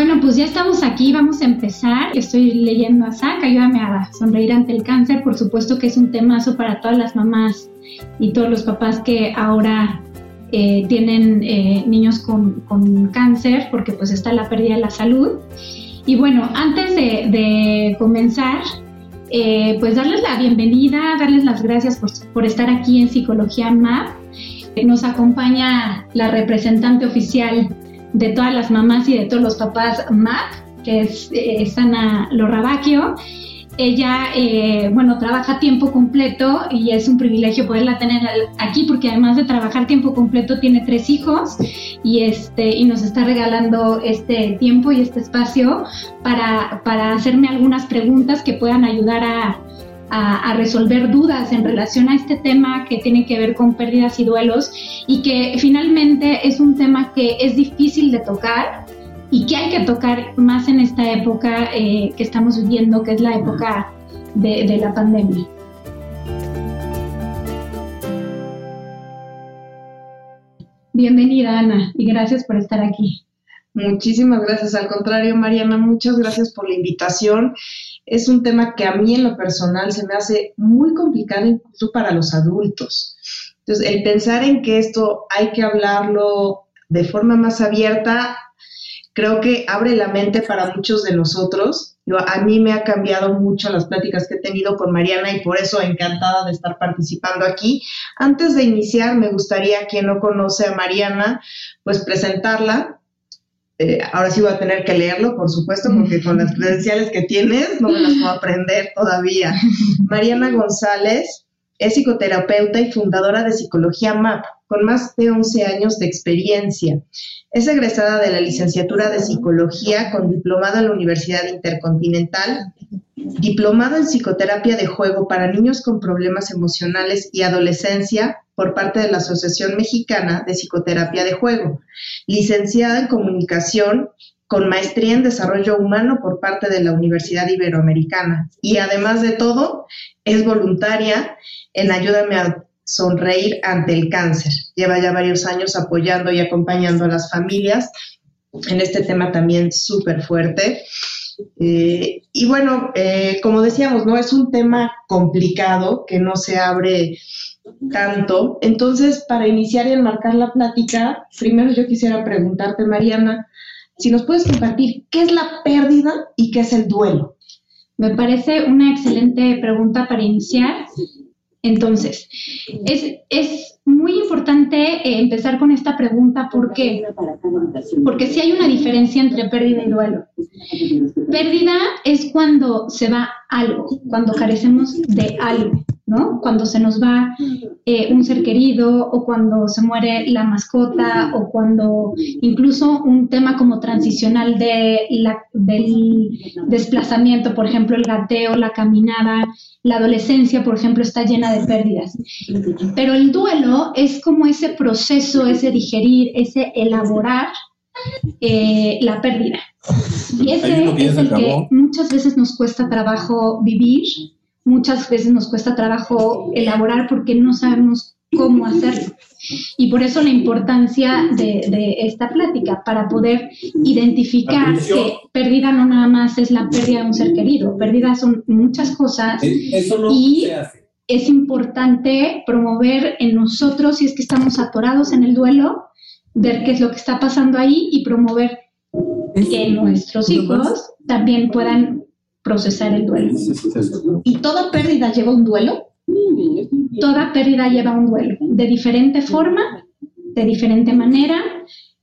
Bueno, pues ya estamos aquí, vamos a empezar. Estoy leyendo a Zach, ayúdame a sonreír ante el cáncer. Por supuesto que es un temazo para todas las mamás y todos los papás que ahora eh, tienen eh, niños con, cáncer, porque pues está la pérdida de la salud. Y bueno, antes de, de comenzar, eh, pues darles la bienvenida, darles las gracias por, por estar aquí en Psicología MAP. Nos acompaña la representante oficial de todas las mamás y de todos los papás MAP, que es eh, Sana Lorrabaquio. Ella, eh, bueno, trabaja tiempo completo y es un privilegio poderla tener aquí porque además de trabajar tiempo completo tiene tres hijos y, este, y nos está regalando este tiempo y este espacio para, para hacerme algunas preguntas que puedan ayudar a, a, resolver dudas en relación a este tema que tiene que ver con pérdidas y duelos y que finalmente es un tema que es difícil de tocar y que hay que tocar más en esta época eh, que estamos viviendo, que es la época de la pandemia. Bienvenida Ana y gracias por estar aquí. Muchísimas gracias. Al contrario, Mariana, muchas gracias por la invitación. Es un tema que a mí en lo personal se me hace muy complicado incluso para los adultos. Entonces, el pensar en que esto hay que hablarlo de forma más abierta, creo que abre la mente para muchos de nosotros. A mí me ha cambiado mucho las pláticas que he tenido con Mariana y por eso encantada de estar participando aquí. Antes de iniciar, me gustaría, quien no conoce a Mariana, pues presentarla eh, ahora sí voy a tener que leerlo, por supuesto, porque con las credenciales que tienes no me las puedo aprender todavía. Mariana González es psicoterapeuta y fundadora de Psicología MAP, con más de 11 años de experiencia. Es egresada de la licenciatura de Psicología con diplomado en la Universidad Intercontinental, diplomado en Psicoterapia de Juego para niños con problemas emocionales y adolescencia por parte de la Asociación Mexicana de Psicoterapia de Juego, licenciada en Comunicación con maestría en Desarrollo Humano por parte de la Universidad Iberoamericana. Y además de todo, es voluntaria en Ayúdame a sonreír ante el cáncer. Lleva ya varios años apoyando y acompañando a las familias en este tema también súper fuerte. Eh, y bueno, eh, como decíamos, ¿no? Es un tema complicado que no se abre tanto. Entonces, para iniciar y enmarcar la plática, primero yo quisiera preguntarte, Mariana, si nos puedes compartir qué es la pérdida y qué es el duelo. Me parece una excelente pregunta para iniciar. Entonces, es, es muy importante eh, empezar con esta pregunta porque, porque sí hay una diferencia entre pérdida y duelo. Pérdida es cuando se va algo, cuando carecemos de algo ¿no? Cuando se nos va eh, un ser querido o cuando se muere la mascota o cuando incluso un tema como transicional de la, del desplazamiento, por ejemplo, el gateo, la caminada, la adolescencia, por ejemplo, está llena de pérdidas. Pero el duelo es como ese proceso, ese digerir, ese elaborar eh, la pérdida. Y ese es el que muchas veces nos cuesta trabajo vivir muchas veces nos cuesta trabajo elaborar porque no sabemos cómo hacerlo. Y por eso la importancia de, esta plática, para poder identificar que pérdida no nada más es la pérdida de un ser querido, pérdida son muchas cosas y es importante promover en nosotros, si es que estamos atorados en el duelo, ver qué es lo que está pasando ahí y promover que nuestros hijos también puedan procesar el duelo. ¿Y toda pérdida lleva un duelo? Toda pérdida lleva un duelo, de diferente forma, de diferente manera,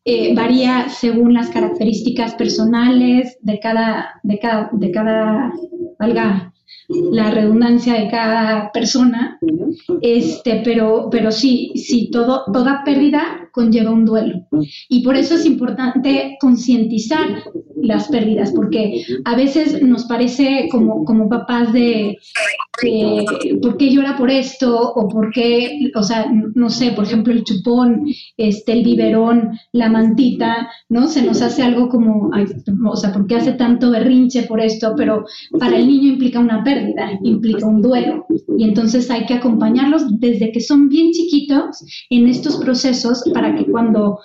eh, varía según las características personales de cada, de cada, de cada, valga la redundancia de cada persona, este, pero, pero sí, sí, todo, toda pérdida conlleva un duelo. Y por eso es importante concientizar las pérdidas, porque a veces nos parece como, como papás de, por qué llora por esto o por qué, o sea, no sé, por ejemplo, el chupón, este, el biberón, la mantita, ¿no? Se nos hace algo como, o sea, ¿por qué hace tanto berrinche por esto? Pero para el niño implica una pérdida, implica un duelo. Y entonces hay que acompañarlos desde que son bien chiquitos en estos procesos para que cuando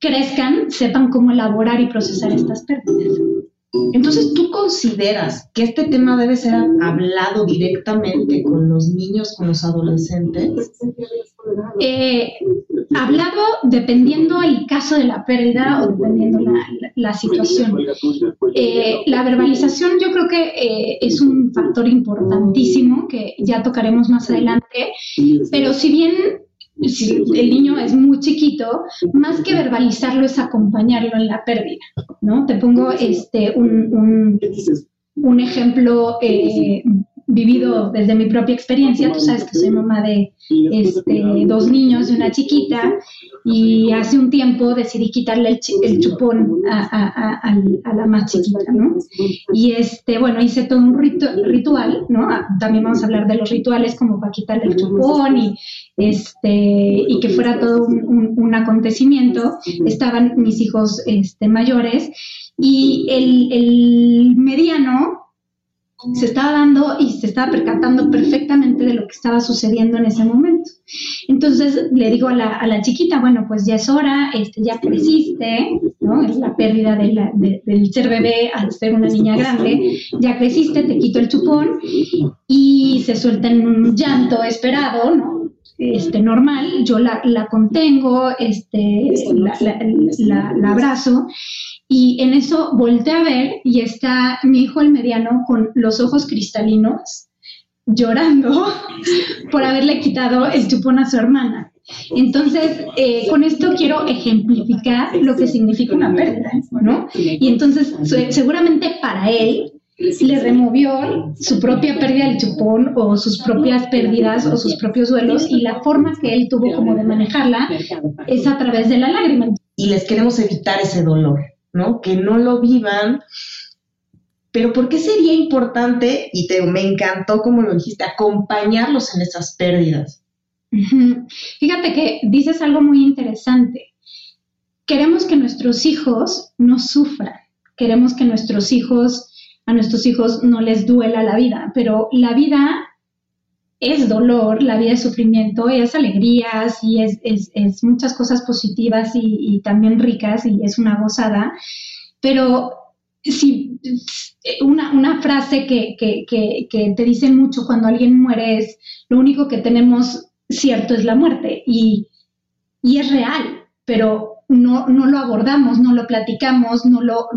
crezcan sepan cómo elaborar y procesar estas pérdidas. Entonces, ¿tú consideras que este tema debe ser hablado directamente con los niños, con los adolescentes? Eh, hablado dependiendo el caso de la pérdida o dependiendo la, situación. Eh, la verbalización yo creo que eh, es un factor importantísimo que ya tocaremos más adelante, pero si bien si el niño es muy chiquito, más que verbalizarlo es acompañarlo en la pérdida, ¿no? Te pongo este, un, un, ejemplo eh, vivido desde mi propia experiencia. Tú sabes que soy mamá de este, dos niños y una chiquita y hace un tiempo decidí quitarle el, chupón a, la más chiquita, ¿no? Y este, bueno, hice todo un ritual, ¿no? Ah, también vamos a hablar de los rituales como para quitarle el chupón y, este, y que fuera todo un, acontecimiento. Estaban mis hijos este, mayores y el, el mediano se estaba dando y se estaba percatando perfectamente de lo que estaba sucediendo en ese momento. Entonces le digo a la, a la chiquita, bueno, pues ya es hora, este, ya creciste, ¿no? Es la pérdida de la, del ser bebé al ser una niña grande, ya creciste, te quito el chupón y se suelta en un llanto esperado, ¿no? Este, normal, yo la, la contengo, este, la abrazo y en eso volteé a ver y está mi hijo el mediano con los ojos cristalinos llorando por haberle quitado el chupón a su hermana. Entonces, eh, con esto quiero ejemplificar lo que significa una pérdida, ¿no? Y entonces, seguramente para él le removió su propia pérdida del chupón o sus propias pérdidas o sus propios duelos y la forma que él tuvo como de manejarla es a través de la lágrima. Y les queremos evitar ese dolor. ¿No? Que no lo vivan. Pero ¿por qué sería importante, y te, me encantó como lo dijiste, acompañarlos en esas pérdidas? Fíjate que dices algo muy interesante. Queremos que nuestros hijos no sufran, queremos que nuestros hijos, a nuestros hijos no les duela la vida, pero la vida es dolor, la vida es sufrimiento, es alegrías y es, es, muchas cosas positivas y, también ricas y es una gozada. Pero si una, una frase que, que, que, te dice mucho cuando alguien muere es, lo único que tenemos cierto es la muerte y, y es real, pero no, no lo abordamos, no lo platicamos, no lo,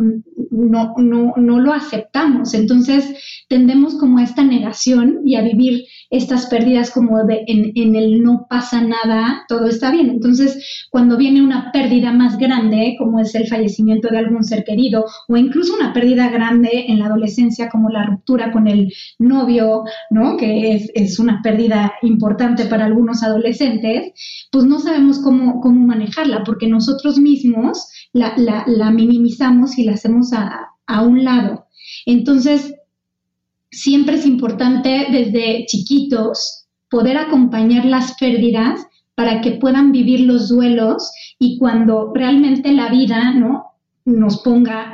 no, no, no lo aceptamos. Entonces tendemos como esta negación y a vivir estas pérdidas como de en, en, el no pasa nada, todo está bien. Entonces, cuando viene una pérdida más grande, como es el fallecimiento de algún ser querido, o incluso una pérdida grande en la adolescencia, como la ruptura con el novio, ¿no? Que es, es una pérdida importante para algunos adolescentes, pues no sabemos cómo, cómo manejarla, porque nosotros mismos la, minimizamos y la hacemos a, un lado. Entonces, siempre es importante desde chiquitos poder acompañar las pérdidas para que puedan vivir los duelos y cuando realmente la vida ¿no? nos ponga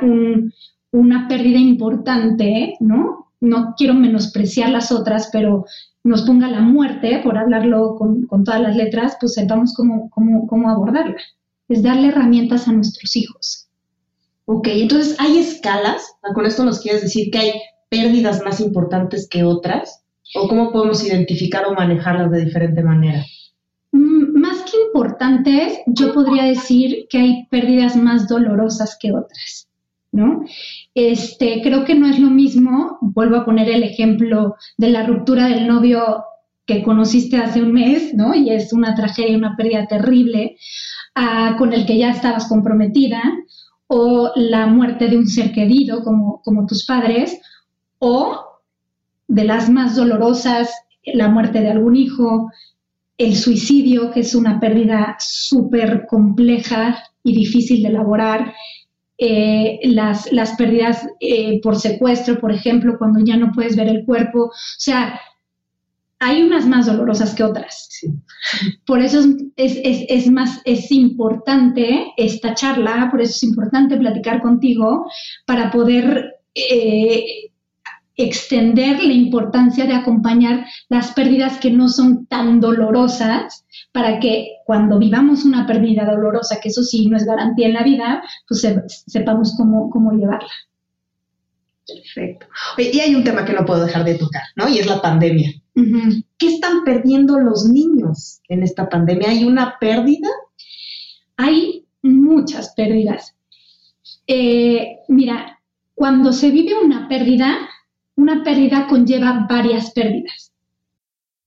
una pérdida importante, ¿no? No quiero menospreciar las otras, pero nos ponga la muerte, por hablarlo con, todas las letras, pues sepamos cómo, cómo, cómo abordarla. Es darle herramientas a nuestros hijos. Ok, entonces hay escalas. Con esto nos quieres decir que hay pérdidas más importantes que otras? ¿O cómo podemos identificar o manejarlas de diferente manera? Mm, más que importantes, yo podría decir que hay pérdidas más dolorosas que otras, ¿no? Este, creo que no es lo mismo, vuelvo a poner el ejemplo de la ruptura del novio que conociste hace un mes, ¿no? Y es una tragedia, una pérdida terrible, con el que ya estabas comprometida, o la muerte de un ser querido como, como tus padres, o de las más dolorosas, la muerte de algún hijo, el suicidio, que es una pérdida súper compleja y difícil de elaborar, eh, las, las, pérdidas eh, por secuestro, por ejemplo, cuando ya no puedes ver el cuerpo. O sea, hay unas más dolorosas que otras. Por eso es, es, es, más, es importante esta charla, por eso es importante platicar contigo para poder eh, extender la importancia de acompañar las pérdidas que no son tan dolorosas para que cuando vivamos una pérdida dolorosa, que eso sí no es garantía en la vida, pues sepamos cómo, cómo llevarla. Perfecto. y hay un tema que no puedo dejar de tocar, ¿no? Y es la pandemia. ¿Qué están perdiendo los niños en esta pandemia? ¿Hay una pérdida? Hay muchas pérdidas. Eh, mira, cuando se vive una pérdida, una pérdida conlleva varias pérdidas.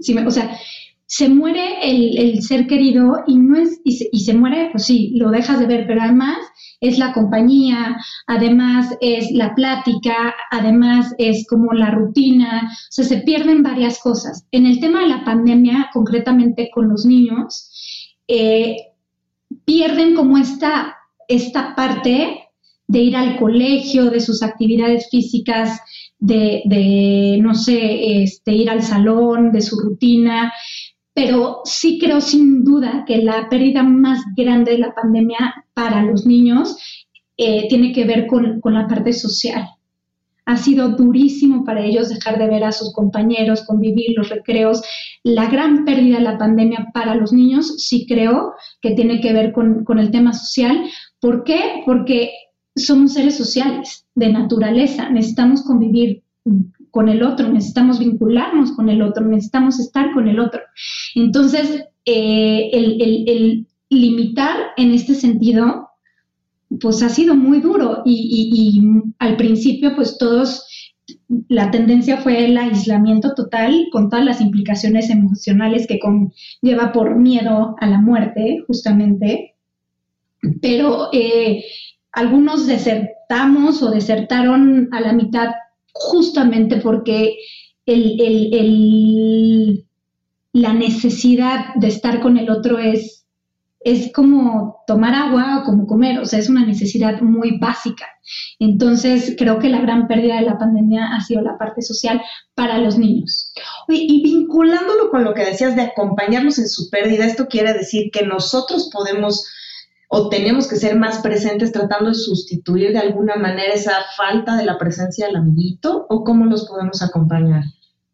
Sí, o sea, se muere el, el ser querido y no es, y se, y se muere, pues sí, lo dejas de ver, pero además es la compañía, además es la plática, además es como la rutina, o sea, se pierden varias cosas. En el tema de la pandemia, concretamente con los niños, eh, pierden como esta, esta parte de ir al colegio, de sus actividades físicas, de, de, no sé, este, ir al salón, de su rutina, pero sí creo sin duda que la pérdida más grande de la pandemia para los niños eh, tiene que ver con, la parte social. Ha sido durísimo para ellos dejar de ver a sus compañeros, convivir los recreos. La gran pérdida de la pandemia para los niños sí creo que tiene que ver con, con el tema social. ¿Por qué? Porque somos seres sociales de naturaleza, necesitamos convivir con el otro, necesitamos vincularnos con el otro, necesitamos estar con el otro. Entonces, eh, el, limitar en este sentido, pues ha sido muy duro y, al principio, pues todos, la tendencia fue el aislamiento total con todas las implicaciones emocionales que conlleva por miedo a la muerte, justamente. pero eh, algunos desertamos o desertaron a la mitad justamente porque la necesidad de estar con el otro es es como tomar agua o como comer, o sea, es una necesidad muy básica. Entonces, creo que la gran pérdida de la pandemia ha sido la parte social para los niños. y vinculándolo con lo que decías de acompañarnos en su pérdida, esto quiere decir que nosotros podemos o tenemos que ser más presentes tratando de sustituir de alguna manera esa falta de la presencia del amiguito o cómo los podemos acompañar.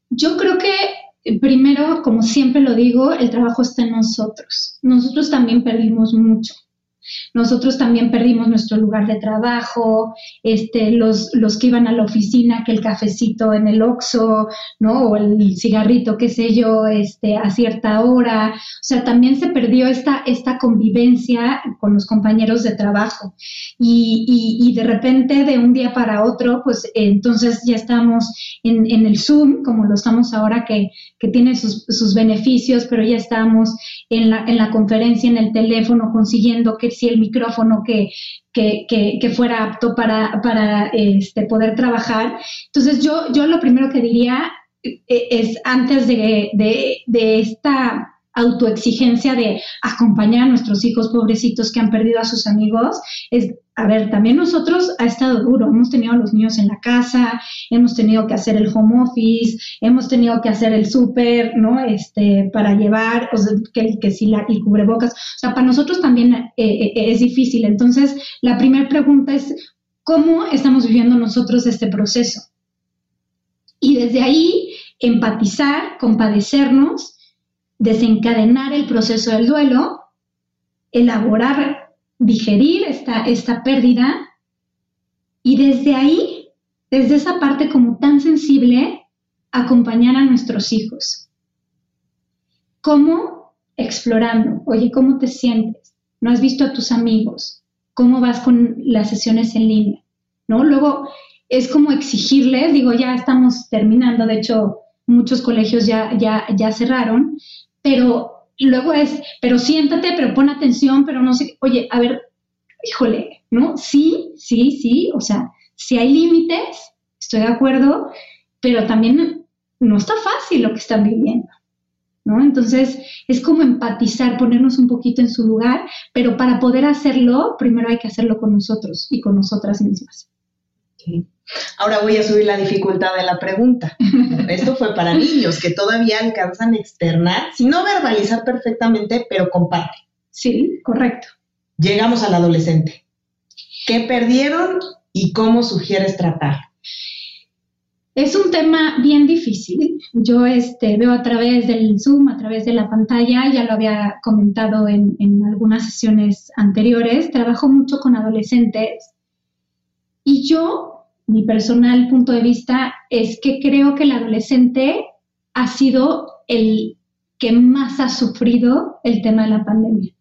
Yo creo que primero, como siempre lo digo, el trabajo está en nosotros. Nosotros también perdimos mucho. Nosotros también perdimos nuestro lugar de trabajo, este, los, los que iban a la oficina, que el cafecito en el Oxxo, ¿no? O el cigarrito, qué sé yo, este, a cierta hora. O sea, también se perdió esta, esta convivencia con los compañeros de trabajo. Y, y, de repente, de un día para otro, pues entonces ya estamos en, en el Zoom, como lo estamos ahora, que, que tiene sus, sus beneficios, pero ya estamos en la, en la conferencia, en el teléfono, consiguiendo que si el micrófono que, que, fuera apto para, para este, poder trabajar. Entonces yo, yo lo primero que diría eh, es antes de, de esta autoexigencia de acompañar a nuestros hijos pobrecitos que han perdido a sus amigos, es, a ver, también nosotros ha estado duro, hemos tenido a los niños en la casa, hemos tenido que hacer el home office, hemos tenido que hacer el súper, ¿no? Este, para llevar, o sea, que, si la, el cubrebocas, o sea, para nosotros también eh, eh, es difícil. Entonces, la primera pregunta es, ¿cómo estamos viviendo nosotros este proceso? Y desde ahí, empatizar, compadecernos, desencadenar el proceso del duelo, elaborar, digerir esta, esta pérdida y desde ahí, desde esa parte como tan sensible, acompañar a nuestros hijos. ¿Cómo? Explorando. Oye, ¿cómo te sientes? ¿No has visto a tus amigos? ¿Cómo vas con las sesiones en línea? ¿No? Luego es como exigirles, digo, ya estamos terminando, de hecho, muchos colegios ya, ya, ya cerraron, pero luego es, pero siéntate, pero pon atención, pero no sé, oye, a ver, híjole, ¿no? Sí, sí, sí, o sea, si hay límites, estoy de acuerdo, pero también no está fácil lo que están viviendo. ¿No? Entonces es como empatizar, ponernos un poquito en su lugar, pero para poder hacerlo, primero hay que hacerlo con nosotros y con nosotras mismas. Ahora voy a subir la dificultad de la pregunta. Esto fue para niños que todavía alcanzan a externar, si no verbalizar perfectamente, pero comparte. Sí, correcto. Llegamos al adolescente. ¿Qué perdieron y cómo sugieres tratar? Es un tema bien difícil. Yo este, veo a través del Zoom, a través de la pantalla, ya lo había comentado en, en algunas sesiones anteriores, trabajo mucho con adolescentes y yo mi personal punto de vista es que creo que el adolescente ha sido el que más ha sufrido el tema de la pandemia.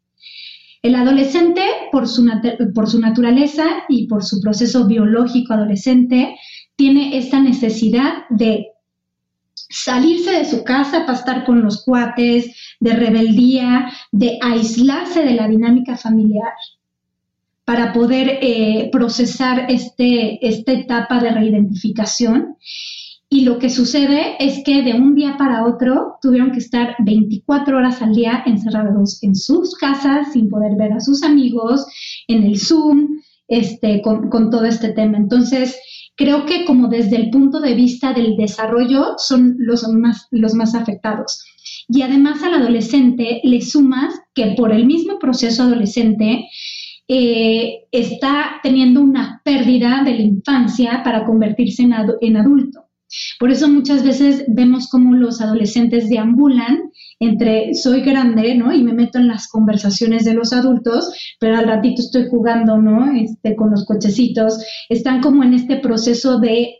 El adolescente, por su, naturaleza y por su proceso biológico adolescente, tiene esta necesidad de salirse de su casa para estar con los cuates, de rebeldía, de aislarse de la dinámica familiar para poder eh, procesar este, esta etapa de reidentificación. Y lo que sucede es que de un día para otro tuvieron que estar 24 horas al día encerrados en sus casas sin poder ver a sus amigos, en el Zoom, este, con, con todo este tema. Entonces, creo que como desde el punto de vista del desarrollo son los más, los más afectados. Y además al adolescente le sumas que por el mismo proceso adolescente, eh, está teniendo una pérdida de la infancia para convertirse en, en adulto. Por eso muchas veces vemos cómo los adolescentes deambulan entre soy grande, ¿no? Y me meto en las conversaciones de los adultos, pero al ratito estoy jugando, ¿no? Este, con los cochecitos. Están como en este proceso de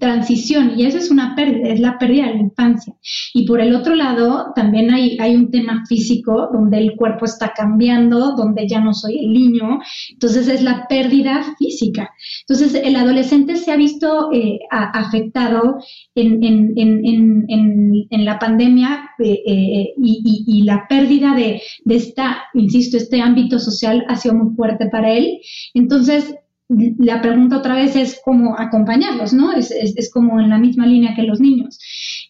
transición y eso es una pérdida, es la pérdida de la infancia. Y por el otro lado, también hay, hay un tema físico donde el cuerpo está cambiando, donde ya no soy el niño, entonces es la pérdida física. Entonces el adolescente se ha visto eh, afectado en, en, en, en, la pandemia eh, eh, y, y, la pérdida de, de esta, insisto, este ámbito social ha sido muy fuerte para él. Entonces, la pregunta otra vez es cómo acompañarlos, ¿no? Es, es, como en la misma línea que los niños.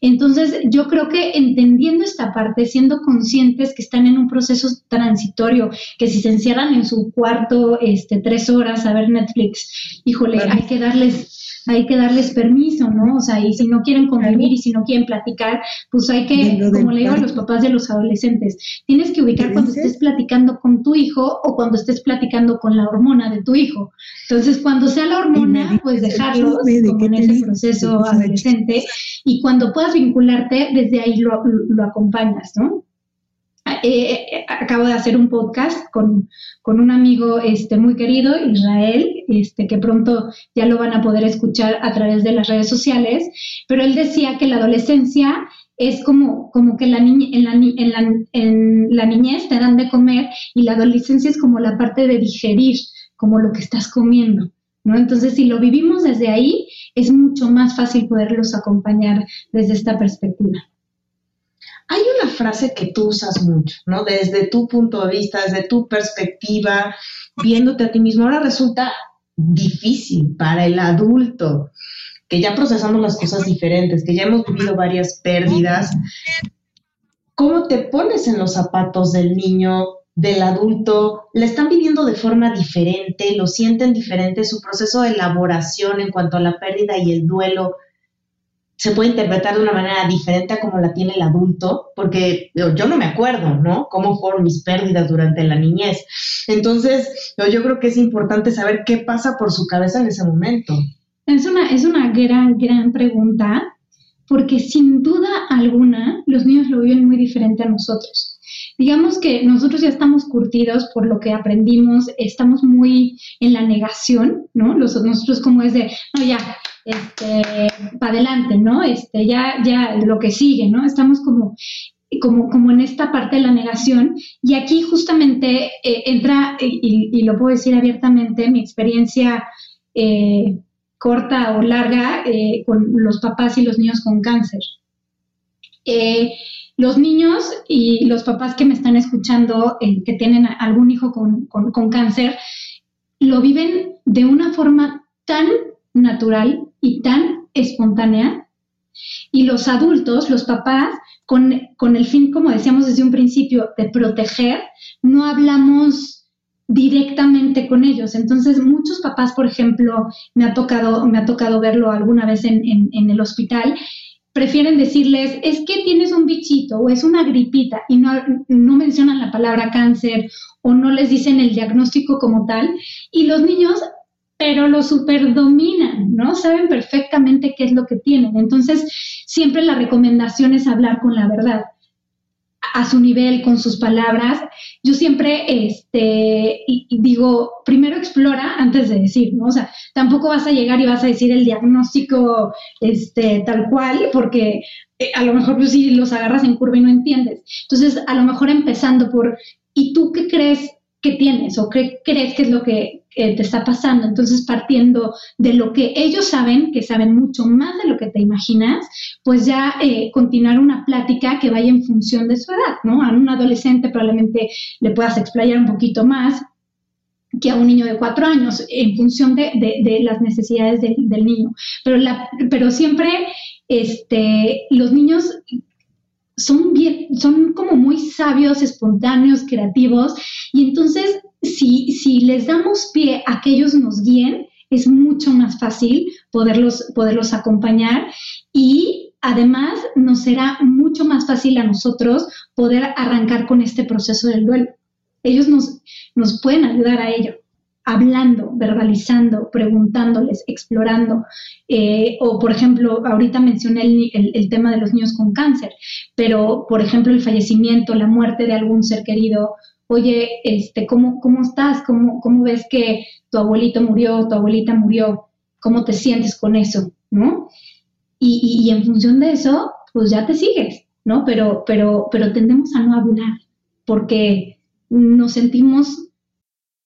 Entonces, yo creo que entendiendo esta parte, siendo conscientes que están en un proceso transitorio, que si se encierran en su cuarto este, tres horas a ver Netflix, híjole, hay que darles hay que darles permiso, ¿no? O sea, y si no quieren convivir y si no quieren platicar, pues hay que, como le digo a los papás de los adolescentes, tienes que ubicar cuando estés platicando con tu hijo o cuando estés platicando con la hormona de tu hijo. Entonces, cuando sea la hormona, pues dejarlos como en ese proceso adolescente y cuando puedas vincularte, desde ahí lo, lo acompañas, ¿no? Eh, eh, acabo de hacer un podcast con, un amigo este, muy querido, Israel, este, que pronto ya lo van a poder escuchar a través de las redes sociales, pero él decía que la adolescencia es como, como que la en, la, en, la, en la niñez te dan de comer y la adolescencia es como la parte de digerir, como lo que estás comiendo. ¿No? Entonces, si lo vivimos desde ahí, es mucho más fácil poderlos acompañar desde esta perspectiva. Hay una frase que tú usas mucho, ¿no? Desde tu punto de vista, desde tu perspectiva, viéndote a ti mismo. Ahora resulta difícil para el adulto, que ya procesamos las cosas diferentes, que ya hemos vivido varias pérdidas. ¿Cómo te pones en los zapatos del niño, del adulto? ¿La están viviendo de forma diferente? ¿Lo sienten diferente? ¿Su proceso de elaboración en cuanto a la pérdida y el duelo se puede interpretar de una manera diferente a como la tiene el adulto, porque yo no me acuerdo, ¿no? Cómo fueron mis pérdidas durante la niñez. Entonces, yo creo que es importante saber qué pasa por su cabeza en ese momento. Es una, es una gran, gran pregunta, porque sin duda alguna los niños lo viven muy diferente a nosotros. Digamos que nosotros ya estamos curtidos por lo que aprendimos, estamos muy en la negación, ¿no? Los, nosotros como es de, no, ya, este, para adelante, ¿no? Este, ya, ya lo que sigue, ¿no? Estamos como, como, como en esta parte de la negación y aquí justamente eh, entra, y, lo puedo decir abiertamente, mi experiencia eh, corta o larga eh, con los papás y los niños con cáncer. los niños y los papás que me están escuchando, que tienen algún hijo con, con cáncer, lo viven de una forma tan natural y tan espontánea. Y los adultos, los papás, con, el fin, como decíamos desde un principio, de proteger, no hablamos directamente con ellos. Entonces, muchos papás, por ejemplo, me ha tocado, me ha tocado verlo alguna vez en, el hospital, prefieren decirles, es que tienes un bichito o es una gripita y no, no mencionan la palabra cáncer o no les dicen el diagnóstico como tal. Y los niños pero lo superdominan, ¿no? Saben perfectamente qué es lo que tienen. Entonces, siempre la recomendación es hablar con la verdad a su nivel, con sus palabras. Yo siempre este, digo, primero explora antes de decir, ¿no? O sea, tampoco vas a llegar y vas a decir el diagnóstico este, tal cual, porque eh, a lo mejor pues, si los agarras en curva y no entiendes. Entonces, a lo mejor empezando por, ¿y tú qué crees que tienes o qué crees que es lo que te está pasando. Entonces, partiendo de lo que ellos saben, que saben mucho más de lo que te imaginas, pues ya eh, continuar una plática que vaya en función de su edad, ¿no? A un adolescente probablemente le puedas explayar un poquito más que a un niño de cuatro años, en función de, las necesidades del niño. Pero, la, pero siempre este, los niños son bien, son como muy sabios, espontáneos, creativos, y entonces si, si les damos pie a que ellos nos guíen, es mucho más fácil poderlos, poderlos acompañar y además nos será mucho más fácil a nosotros poder arrancar con este proceso del duelo. Ellos nos, nos pueden ayudar a ello, hablando, verbalizando, preguntándoles, explorando. Eh, o, por ejemplo, ahorita mencioné el, tema de los niños con cáncer, pero, por ejemplo, el fallecimiento, la muerte de algún ser querido oye, este, ¿cómo, cómo estás? ¿Cómo, ¿Cómo ves que tu abuelito murió, tu abuelita murió? cómo te sientes con eso, ¿no? Y, y, en función de eso, pues ya te sigues, ¿no? Pero, pero, pero tendemos a no hablar porque nos sentimos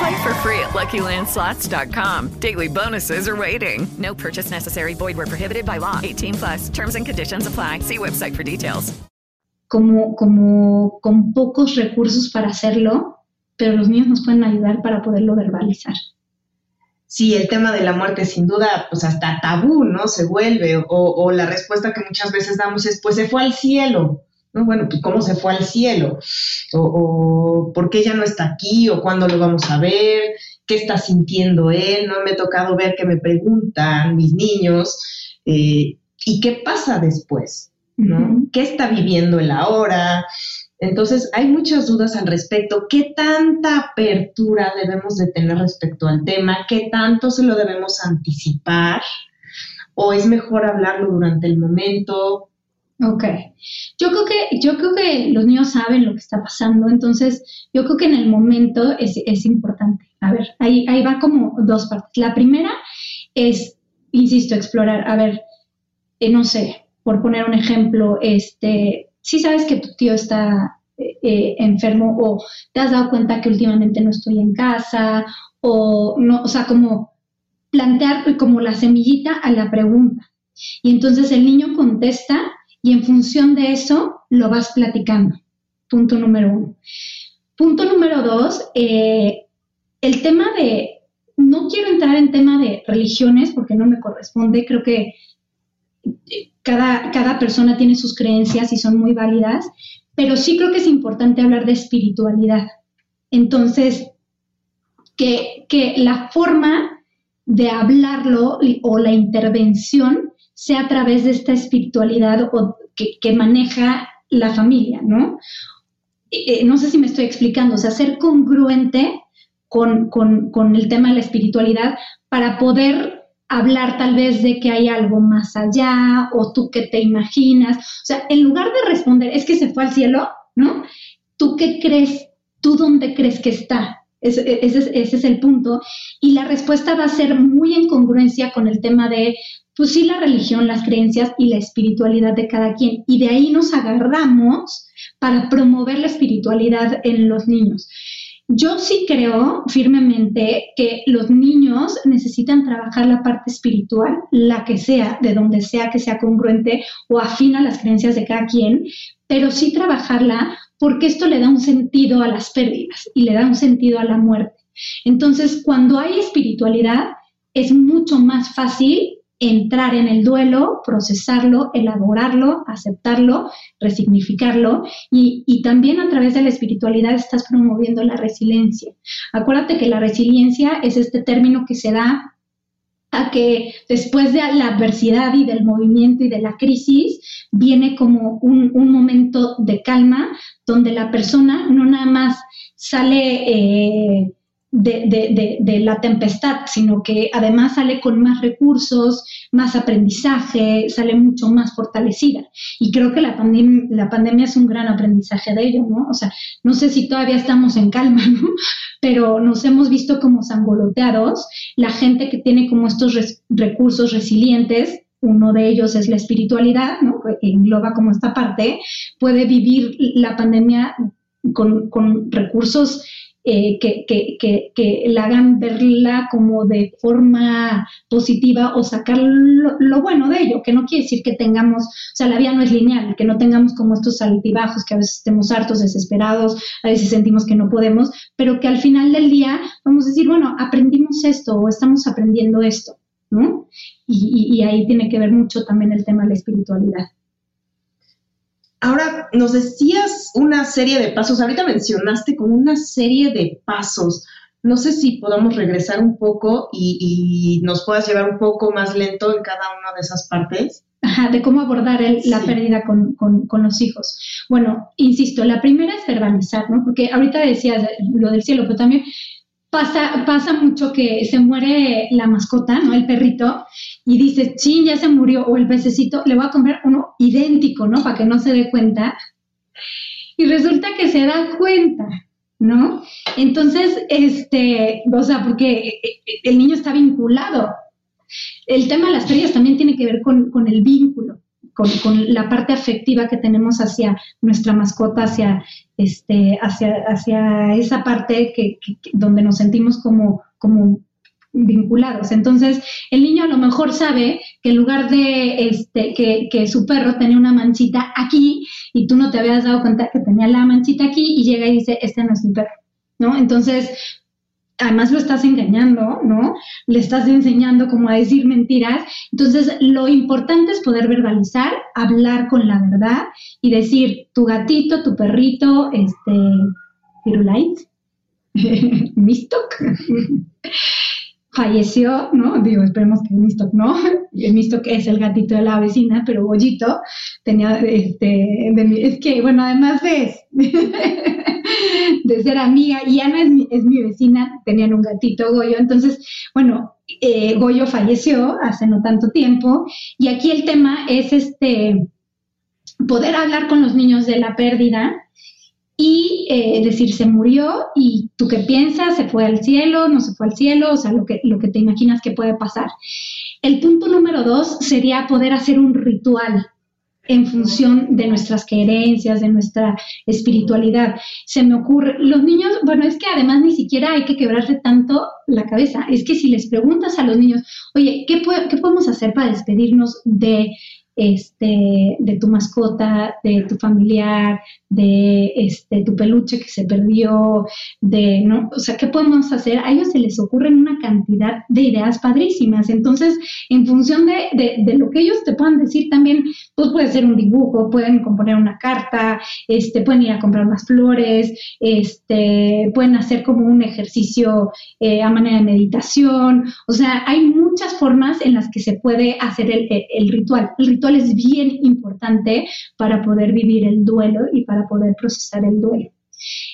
Play for free at LuckyLandSlots.com. Daily bonuses are waiting. No purchase necessary. Void where prohibited by law. 18 plus. Terms and conditions apply. See website for details. Como, como con pocos recursos para hacerlo, pero los niños nos pueden ayudar para poderlo verbalizar. Sí, el tema de la muerte sin duda, pues hasta tabú, ¿no? Se vuelve, o, o la respuesta que muchas veces damos es, pues se fue al cielo. ¿No? Bueno, pues cómo se fue al cielo, o, o, por qué ya no está aquí, o cuándo lo vamos a ver, qué está sintiendo él, ¿no? Me ha tocado ver que me preguntan mis niños, eh, ¿y qué pasa después? ¿no? Uh -huh. ¿Qué está viviendo él ahora? Entonces, hay muchas dudas al respecto. ¿Qué tanta apertura debemos de tener respecto al tema? ¿Qué tanto se lo debemos anticipar? ¿O es mejor hablarlo durante el momento? Ok, yo creo que yo creo que los niños saben lo que está pasando, entonces yo creo que en el momento es, es importante. A ver, ahí, ahí va como dos partes. La primera es, insisto, explorar, a ver, eh, no sé, por poner un ejemplo, este, si sabes que tu tío está eh, enfermo o te has dado cuenta que últimamente no estoy en casa o no, o sea, como plantear como la semillita a la pregunta. Y entonces el niño contesta y en función de eso lo vas platicando. Punto número uno. Punto número dos, eh, el tema de, no quiero entrar en tema de religiones porque no me corresponde, creo que cada, cada persona tiene sus creencias y son muy válidas, pero sí creo que es importante hablar de espiritualidad. Entonces, que, que la forma de hablarlo o la intervención sea a través de esta espiritualidad o que, maneja la familia, ¿no? Eh, no sé si me estoy explicando, o sea, ser congruente con, con, con, el tema de la espiritualidad para poder hablar tal vez de que hay algo más allá o tú que te imaginas, o sea, en lugar de responder, es que se fue al cielo, ¿no? ¿Tú qué crees? ¿Tú dónde crees que está? Ese, ese, ese, es el punto. Y la respuesta va a ser muy en congruencia con el tema de, pues sí, la religión, las creencias y la espiritualidad de cada quien. Y de ahí nos agarramos para promover la espiritualidad en los niños. Yo sí creo firmemente que los niños necesitan trabajar la parte espiritual, la que sea, de donde sea que sea congruente o afina las creencias de cada quien, pero sí trabajarla porque esto le da un sentido a las pérdidas y le da un sentido a la muerte. Entonces, cuando hay espiritualidad, es mucho más fácil entrar en el duelo, procesarlo, elaborarlo, aceptarlo, resignificarlo y, y, también a través de la espiritualidad estás promoviendo la resiliencia. Acuérdate que la resiliencia es este término que se da a que después de la adversidad y del movimiento y de la crisis viene como un, un momento de calma donde la persona no nada más sale... Eh, de, la tempestad, sino que además sale con más recursos, más aprendizaje, sale mucho más fortalecida. Y creo que la, la pandemia es un gran aprendizaje de ello, ¿no? O sea, no sé si todavía estamos en calma, ¿no? Pero nos hemos visto como sangoloteados, la gente que tiene como estos recursos resilientes, uno de ellos es la espiritualidad, ¿no? que engloba como esta parte, puede vivir la pandemia con, con recursos eh, que, que, que, que, la hagan verla como de forma positiva o sacar lo, bueno de ello, que no quiere decir que tengamos, o sea, la vida no es lineal, que no tengamos como estos altibajos, que a veces estemos hartos, desesperados, a veces sentimos que no podemos, pero que al final del día vamos a decir, bueno, aprendimos esto o estamos aprendiendo esto, ¿no? Y, y ahí tiene que ver mucho también el tema de la espiritualidad. Ahora nos decías una serie de pasos, ahorita mencionaste como una serie de pasos. No sé si podamos regresar un poco y, nos puedas llevar un poco más lento en cada una de esas partes. Ajá, de cómo abordar la pérdida con, con, los hijos. Bueno, insisto, la primera es verbalizar, ¿no? Porque ahorita decías lo del cielo, pero también pasa, pasa mucho que se muere la mascota, ¿no? El perrito, y dices, ching, ya se murió, o el pececito, le voy a comprar uno idéntico, ¿no? Para que no se dé cuenta. Y resulta que se da cuenta, ¿no? Entonces, este, o sea, porque el niño está vinculado. El tema de las ferias también tiene que ver con, con el vínculo con, la parte afectiva que tenemos hacia nuestra mascota, hacia, este, hacia, hacia esa parte que, donde nos sentimos como, como vinculados. Entonces, el niño a lo mejor sabe que en lugar de este, que, que, su perro tenía una manchita aquí y tú no te habías dado cuenta que tenía la manchita aquí y llega y dice, este no es mi perro, ¿no? Entonces, además lo estás engañando, ¿no? Le estás enseñando como a decir mentiras. Entonces, lo importante es poder verbalizar, hablar con la verdad y decir, tu gatito, tu perrito, este, Firulais, Mistok, falleció, ¿no? Digo, esperemos que Mistok no. El Mistok es el gatito de la vecina, pero Bollito tenía, este, es que, bueno, además de de ser amiga y Ana es mi, vecina, tenían un gatito Goyo, entonces, bueno, eh, Goyo falleció hace no tanto tiempo y aquí el tema es este poder hablar con los niños de la pérdida y eh, decir se murió y tú qué piensas, se fue al cielo, no se fue al cielo, o sea, lo que, lo que te imaginas que puede pasar. El punto número dos sería poder hacer un ritual en función de nuestras creencias, de nuestra espiritualidad. Se me ocurre, los niños, bueno, es que además ni siquiera hay que quebrarse tanto la cabeza, es que si les preguntas a los niños, oye, ¿qué, ¿qué podemos hacer para despedirnos de este, de tu mascota, de tu familiar, de este, tu peluche que se perdió, de, ¿no? O sea, ¿qué podemos hacer? A ellos se les ocurren una cantidad de ideas padrísimas. Entonces, en función de, lo que ellos te puedan decir también, pues puede ser un dibujo, pueden componer una carta, este, pueden ir a comprar más flores, pueden hacer como un ejercicio eh, a manera de meditación. O sea, hay muchas formas en las que se puede hacer. El ritual es bien importante para poder vivir el duelo y para poder procesar el duelo.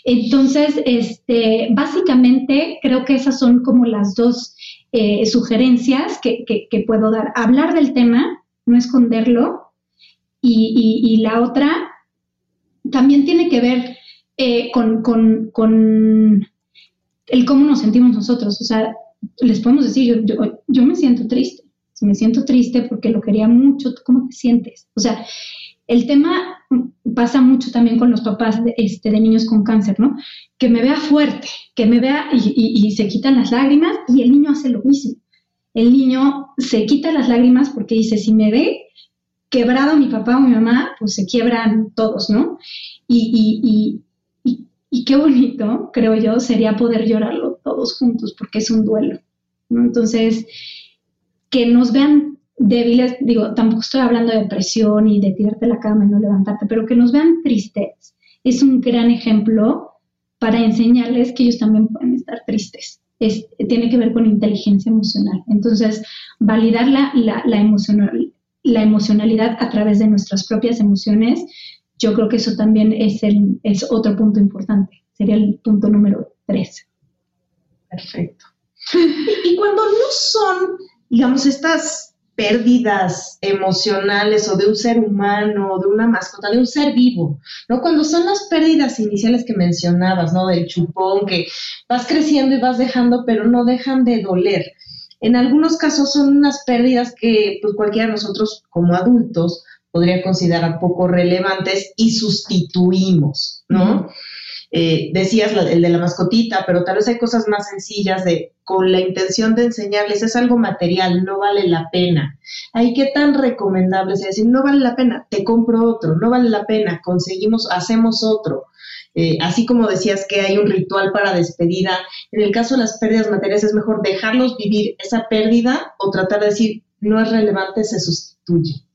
Entonces, este, básicamente creo que esas son como las dos eh, sugerencias que, puedo dar. Hablar del tema, no esconderlo, y, la otra también tiene que ver eh, con, con, el cómo nos sentimos nosotros. O sea, les podemos decir, yo, yo me siento triste me siento triste porque lo quería mucho, ¿cómo te sientes? O sea, el tema pasa mucho también con los papás de, este, de niños con cáncer, ¿no? Que me vea fuerte, que me vea y, se quitan las lágrimas y el niño hace lo mismo. El niño se quita las lágrimas porque dice, si me ve quebrado mi papá o mi mamá, pues se quiebran todos, ¿no? Y, y qué bonito, creo yo, sería poder llorarlo todos juntos porque es un duelo, ¿no? Entonces, que nos vean débiles, digo, tampoco estoy hablando de depresión y de tirarte la cama y no levantarte, pero que nos vean tristes es un gran ejemplo para enseñarles que ellos también pueden estar tristes. Es, tiene que ver con inteligencia emocional. Entonces, validar la, la, emocional, la emocionalidad a través de nuestras propias emociones, yo creo que eso también es, el, es otro punto importante. Sería el punto número tres. Perfecto. y cuando no son, digamos, estas pérdidas emocionales o de un ser humano, o de una mascota, de un ser vivo, ¿no? Cuando son las pérdidas iniciales que mencionabas, ¿no? Del chupón, que vas creciendo y vas dejando, pero no dejan de doler. En algunos casos son unas pérdidas que pues cualquiera de nosotros como adultos podría considerar poco relevantes y sustituimos, ¿no? Eh, decías el de la mascotita, pero tal vez hay cosas más sencillas de con la intención de enseñarles, es algo material, no vale la pena. Hay que tan recomendable es decir, no vale la pena, te compro otro, no vale la pena, conseguimos, hacemos otro. Eh, así como decías que hay un ritual para despedida, en el caso de las pérdidas materiales es mejor dejarlos vivir esa pérdida o tratar de decir, no es relevante, se sustituye.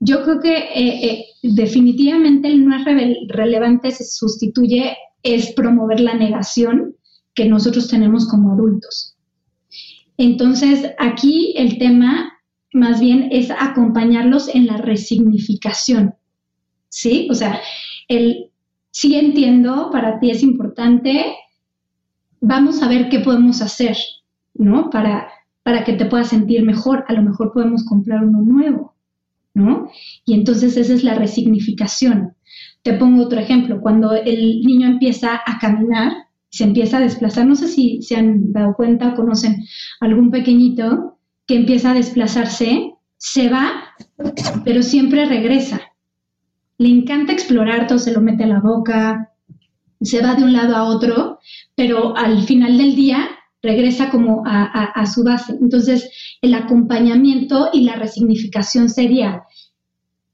Yo creo que eh, eh, definitivamente el no es relevante se sustituye es promover la negación que nosotros tenemos como adultos. Entonces, aquí el tema más bien es acompañarlos en la resignificación, ¿sí? O sea, el sí entiendo, para ti es importante, vamos a ver qué podemos hacer, ¿no? Para, para que te puedas sentir mejor, a lo mejor podemos comprar uno nuevo ¿no? Y entonces esa es la resignificación. Te pongo otro ejemplo, cuando el niño empieza a caminar, se empieza a desplazar, no sé si se han dado cuenta o conocen algún pequeñito que empieza a desplazarse, se va, pero siempre regresa. Le encanta explorar, todo se lo mete a la boca, se va de un lado a otro, pero al final del día regresa como a, su base. Entonces, el acompañamiento y la resignificación sería,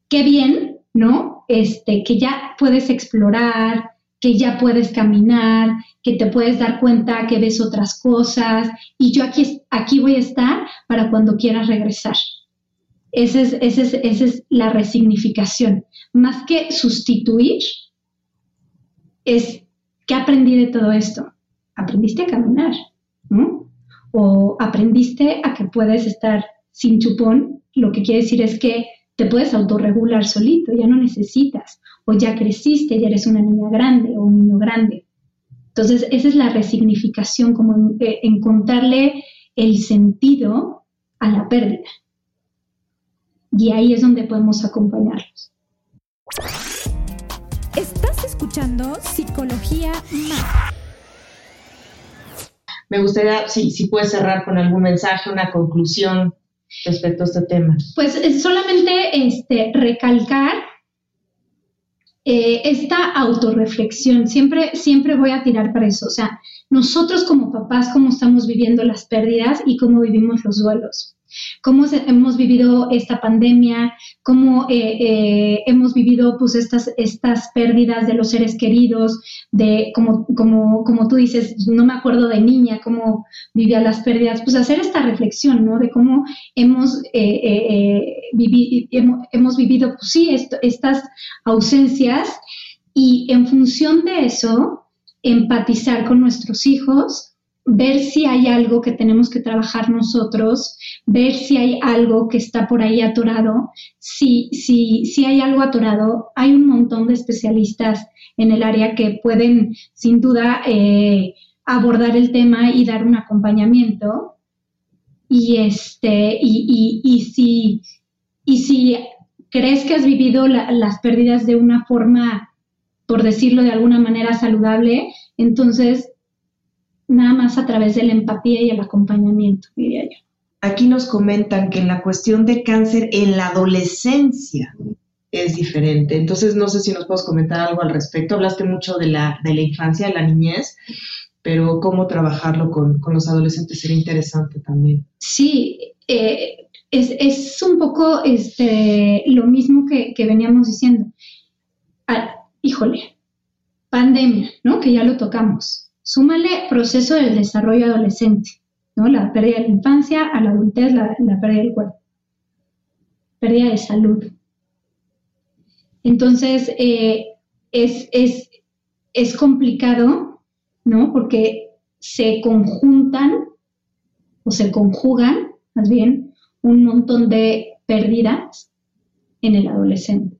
qué bien, ¿no? Este, que ya puedes explorar, que ya puedes caminar, que te puedes dar cuenta que ves otras cosas y yo aquí, aquí voy a estar para cuando quieras regresar. Esa es, esa es la resignificación. Más que sustituir, es, ¿qué aprendí de todo esto? Aprendiste a caminar, o aprendiste a que puedes estar sin chupón, lo que quiere decir es que te puedes autorregular solito, ya no necesitas, o ya creciste, ya eres una niña grande o un niño grande. Entonces, esa es la resignificación, como eh, encontrarle el sentido a la pérdida. Y ahí es donde podemos acompañarlos. Estás escuchando Psicología Más me gustaría, si, si puedes cerrar con algún mensaje, una conclusión respecto a este tema. Pues eh, solamente este, recalcar eh, esta autorreflexión. Siempre, siempre voy a tirar para eso. O sea, nosotros como papás, cómo estamos viviendo las pérdidas y cómo vivimos los duelos cómo hemos vivido esta pandemia, cómo eh, eh, hemos vivido pues estas, estas pérdidas de los seres queridos, de como, como, como tú dices, no me acuerdo de niña, cómo vivía las pérdidas, pues hacer esta reflexión, ¿no? De cómo hemos, eh, hemos, vivido, pues sí, estas ausencias y en función de eso, empatizar con nuestros hijos, ver si hay algo que tenemos que trabajar nosotros, ver si hay algo que está por ahí atorado. Si, si, si hay algo atorado, hay un montón de especialistas en el área que pueden sin duda eh, abordar el tema y dar un acompañamiento. Y, este, y, y, si, y si crees que has vivido las pérdidas de una forma, por decirlo de alguna manera, saludable, entonces nada más a través de la empatía y el acompañamiento, diría yo. Aquí nos comentan que la cuestión de cáncer en la adolescencia es diferente. Entonces, no sé si nos puedes comentar algo al respecto. Hablaste mucho de la, de la infancia, de la niñez, pero cómo trabajarlo con, los adolescentes sería interesante también. Sí, eh, es, un poco este, lo mismo que, veníamos diciendo. Ah, híjole, pandemia, ¿no? Que ya lo tocamos Súmale proceso del desarrollo adolescente, ¿no? La pérdida de la infancia, a la adultez, la, pérdida del cuerpo. Pérdida de salud. Entonces, eh, es, es complicado, ¿no? Porque se conjuntan o se conjugan, más bien, un montón de pérdidas en el adolescente.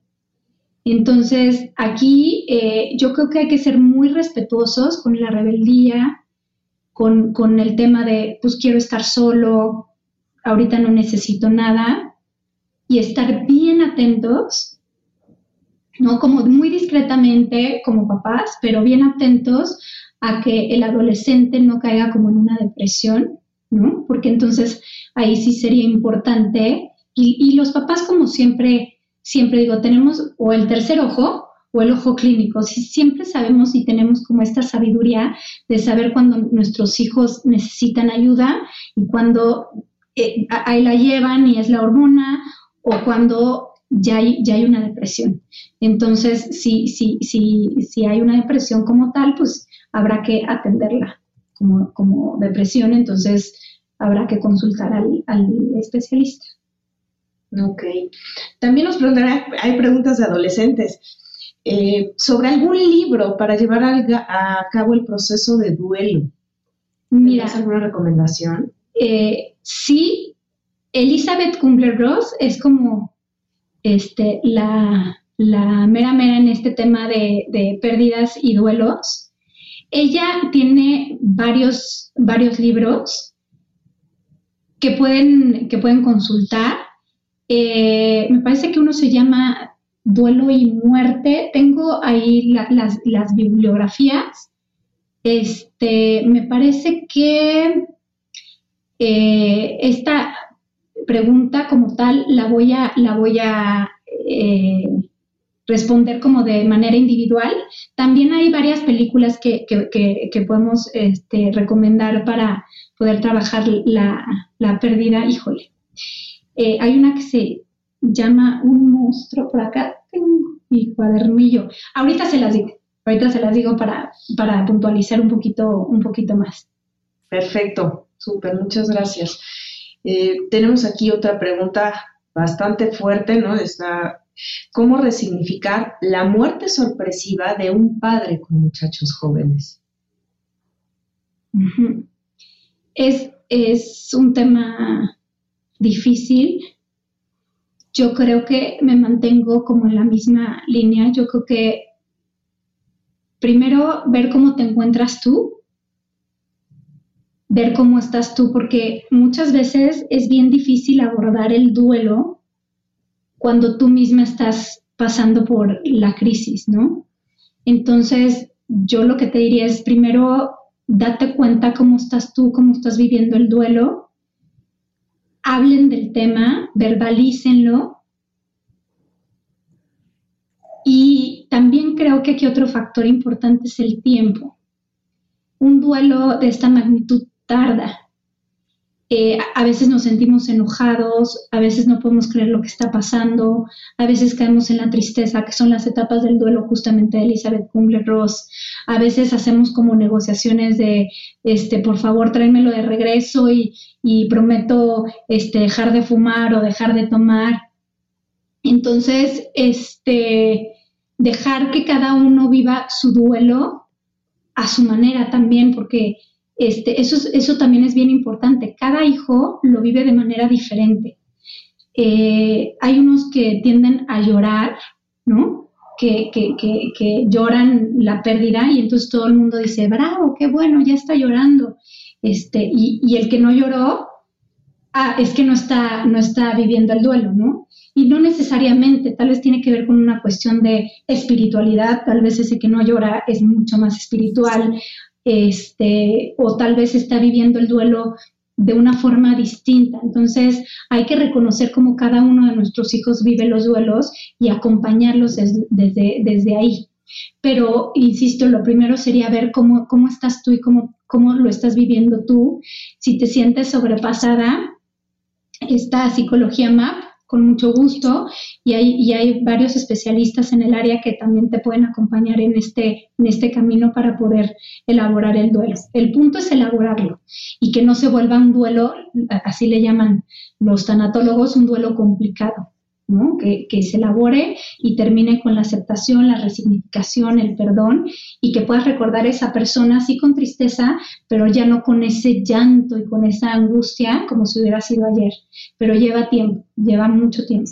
Entonces, aquí eh, yo creo que hay que ser muy respetuosos con la rebeldía, con, con el tema de, pues quiero estar solo, ahorita no necesito nada, y estar bien atentos, ¿no? Como muy discretamente como papás, pero bien atentos a que el adolescente no caiga como en una depresión, ¿no? Porque entonces ahí sí sería importante, y, y los papás como siempre, siempre digo, tenemos o el tercer ojo, o el ojo clínico. Si siempre sabemos y tenemos como esta sabiduría de saber cuando nuestros hijos necesitan ayuda y cuando eh, ahí la llevan y es la hormona o cuando ya hay, ya hay una depresión. Entonces, si, si, si, si hay una depresión como tal, pues habrá que atenderla como, como depresión, entonces habrá que consultar al, al especialista. Ok. También nos preguntan, hay preguntas de adolescentes. Eh, sobre algún libro para llevar a, cabo el proceso de duelo. Mira, alguna recomendación? Eh, sí, Elizabeth Kubler-Ross es como este, la, mera mera en este tema de, pérdidas y duelos. Ella tiene varios, varios libros que pueden, que pueden consultar. Eh, me parece que uno se llama duelo y muerte. Tengo ahí las, bibliografías. Este, me parece que eh, esta pregunta como tal la voy a, la eh, responder como de manera individual. También hay varias películas que, podemos este, recomendar para poder trabajar la, pérdida. Híjole. Eh, hay una que se llama Un monstruo, por acá tengo mi cuadernillo. Ahorita se las digo, ahorita se las digo para, para puntualizar un poquito, un poquito más. Perfecto, súper, muchas gracias. Eh, tenemos aquí otra pregunta bastante fuerte, ¿no? Está, ¿cómo resignificar la muerte sorpresiva de un padre con muchachos jóvenes? es, es un tema difícil yo creo que me mantengo como en la misma línea. Yo creo que primero ver cómo te encuentras tú, ver cómo estás tú, porque muchas veces es bien difícil abordar el duelo cuando tú misma estás pasando por la crisis, ¿no? Entonces, yo lo que te diría es primero date cuenta cómo estás tú, cómo estás viviendo el duelo hablen del tema, verbalícenlo. Y también creo que aquí otro factor importante es el tiempo. Un duelo de esta magnitud tarda. Eh, a veces nos sentimos enojados, a veces no podemos creer lo que está pasando, a veces caemos en la tristeza, que son las etapas del duelo justamente de Elizabeth Kubler-Ross. A veces hacemos como negociaciones de, este, por favor, tráemelo de regreso y, y prometo este, dejar de fumar o dejar de tomar. Entonces, este, dejar que cada uno viva su duelo a su manera también, porque este, eso, eso también es bien importante. Cada hijo lo vive de manera diferente. Eh, hay unos que tienden a llorar, ¿no? Que, que, que, que, lloran la pérdida y entonces todo el mundo dice, bravo, qué bueno, ya está llorando. Este, y, el que no lloró, ah, es que no está, no está viviendo el duelo, ¿no? Y no necesariamente, tal vez tiene que ver con una cuestión de espiritualidad, tal vez ese que no llora es mucho más espiritual, este, o tal vez está viviendo el duelo de una forma distinta. Entonces hay que reconocer cómo cada uno de nuestros hijos vive los duelos y acompañarlos desde, desde ahí. Pero, insisto, lo primero sería ver cómo, cómo estás tú y cómo, cómo lo estás viviendo tú. Si te sientes sobrepasada, esta psicología MAP con mucho gusto y hay, y hay varios especialistas en el área que también te pueden acompañar en este, en este camino para poder elaborar el duelo. El punto es elaborarlo y que no se vuelva un duelo, así le llaman los tanatólogos, un duelo complicado. Que, se elabore y termine con la aceptación, la resignificación, el perdón y que puedas recordar a esa persona así con tristeza, pero ya no con ese llanto y con esa angustia como si hubiera sido ayer, pero lleva tiempo, lleva mucho tiempo.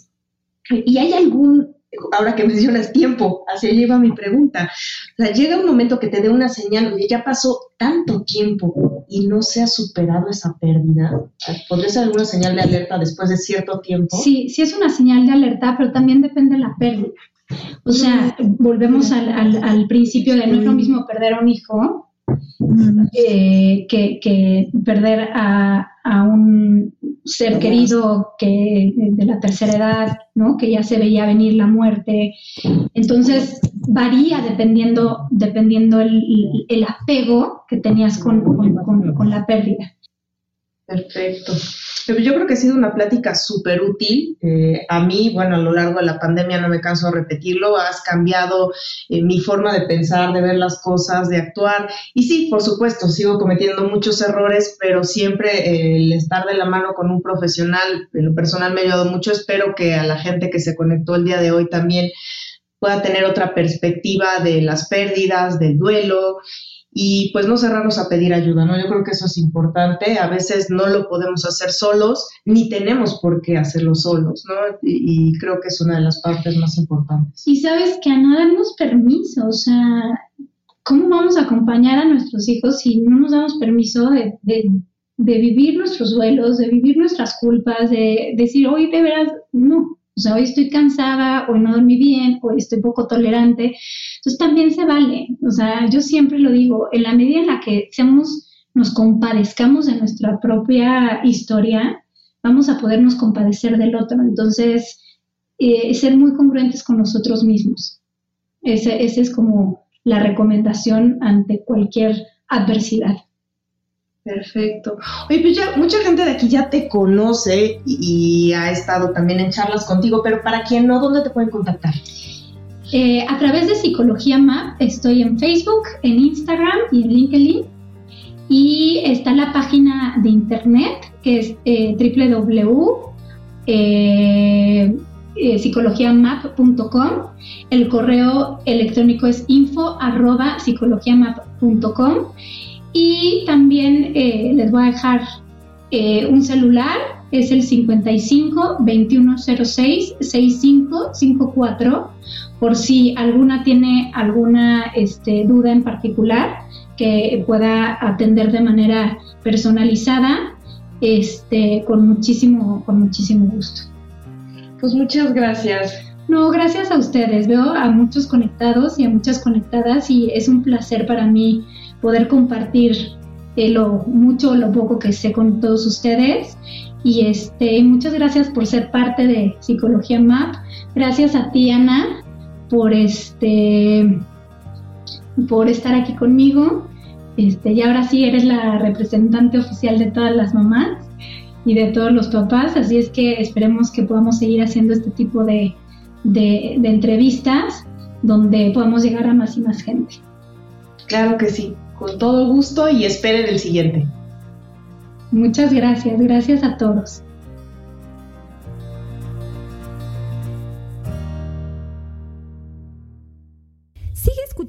¿Y hay algún ahora que mencionas tiempo, hacia allá iba mi pregunta. O sea, llega un momento que te dé una señal, oye, ya pasó tanto tiempo y no se ha superado esa pérdida. ¿Podría ser alguna señal de alerta después de cierto tiempo? Sí, sí es una señal de alerta, pero también depende de la pérdida. O sea, volvemos al, al, principio de no es lo mismo perder a un hijo eh, que, perder a, un ser querido que de la tercera edad, ¿no? que ya se veía venir la muerte. Entonces varía dependiendo, dependiendo el, el apego que tenías con, con la pérdida. Perfecto. Yo creo que ha sido una plática súper útil. Eh, a mí, bueno, a lo largo de la pandemia, no me canso de repetirlo, has cambiado eh, mi forma de pensar, de ver las cosas, de actuar. Y sí, por supuesto, sigo cometiendo muchos errores, pero siempre eh, el estar de la mano con un profesional, en lo personal me ha ayudado mucho. Espero que a la gente que se conectó el día de hoy también pueda tener otra perspectiva de las pérdidas, del duelo y pues no cerrarnos a pedir ayuda, ¿no? Yo creo que eso es importante, a veces no lo podemos hacer solos, ni tenemos por qué hacerlo solos, ¿no? Y, creo que es una de las partes más importantes. Y sabes que a no darnos permiso, o sea, ¿cómo vamos a acompañar a nuestros hijos si no nos damos permiso de, de, de vivir nuestros duelos, de vivir nuestras culpas, de decir, hoy de veras, no, o sea, hoy estoy cansada, hoy no dormí bien, hoy estoy poco tolerante. Entonces también se vale. O sea, yo siempre lo digo, en la medida en la que seamos, nos compadezcamos de nuestra propia historia, vamos a podernos compadecer del otro. Entonces, eh, ser muy congruentes con nosotros mismos. Esa es como la recomendación ante cualquier adversidad. Perfecto. Oye, pues ya mucha gente de aquí ya te conoce y, ha estado también en charlas contigo, pero para quien no, ¿dónde te pueden contactar? Eh, a través de Psicología Map, estoy en Facebook, en Instagram y en LinkedIn. Y está la página de internet que es eh, www.psicologiamap.com. Eh, El correo electrónico es info arroba psicologiamap.com y también eh, les voy a dejar eh, un celular, es el 55 2106 6554, por si alguna tiene alguna este, duda en particular que pueda atender de manera personalizada, este, con muchísimo, con muchísimo gusto. Pues muchas gracias. No, gracias a ustedes. Veo a muchos conectados y a muchas conectadas y es un placer para mí poder compartir eh, lo mucho o lo poco que sé con todos ustedes. Y este, muchas gracias por ser parte de Psicología MAP. Gracias a ti, Ana, por este por estar aquí conmigo. Este, y ahora sí eres la representante oficial de todas las mamás y de todos los papás, así es que esperemos que podamos seguir haciendo este tipo de, de entrevistas donde podamos llegar a más y más gente. Claro que sí con todo gusto y esperen el siguiente. Muchas gracias, gracias a todos.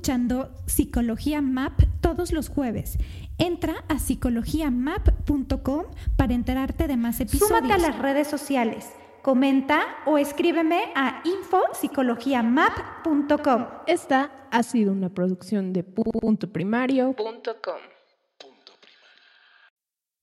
Escuchando Psicología Map todos los jueves. Entra a psicologiamap.com para enterarte de más episodios. Súmate a las redes sociales comenta o escríbeme a infopsicologiamap.com. Esta ha sido una producción de punto primario.com.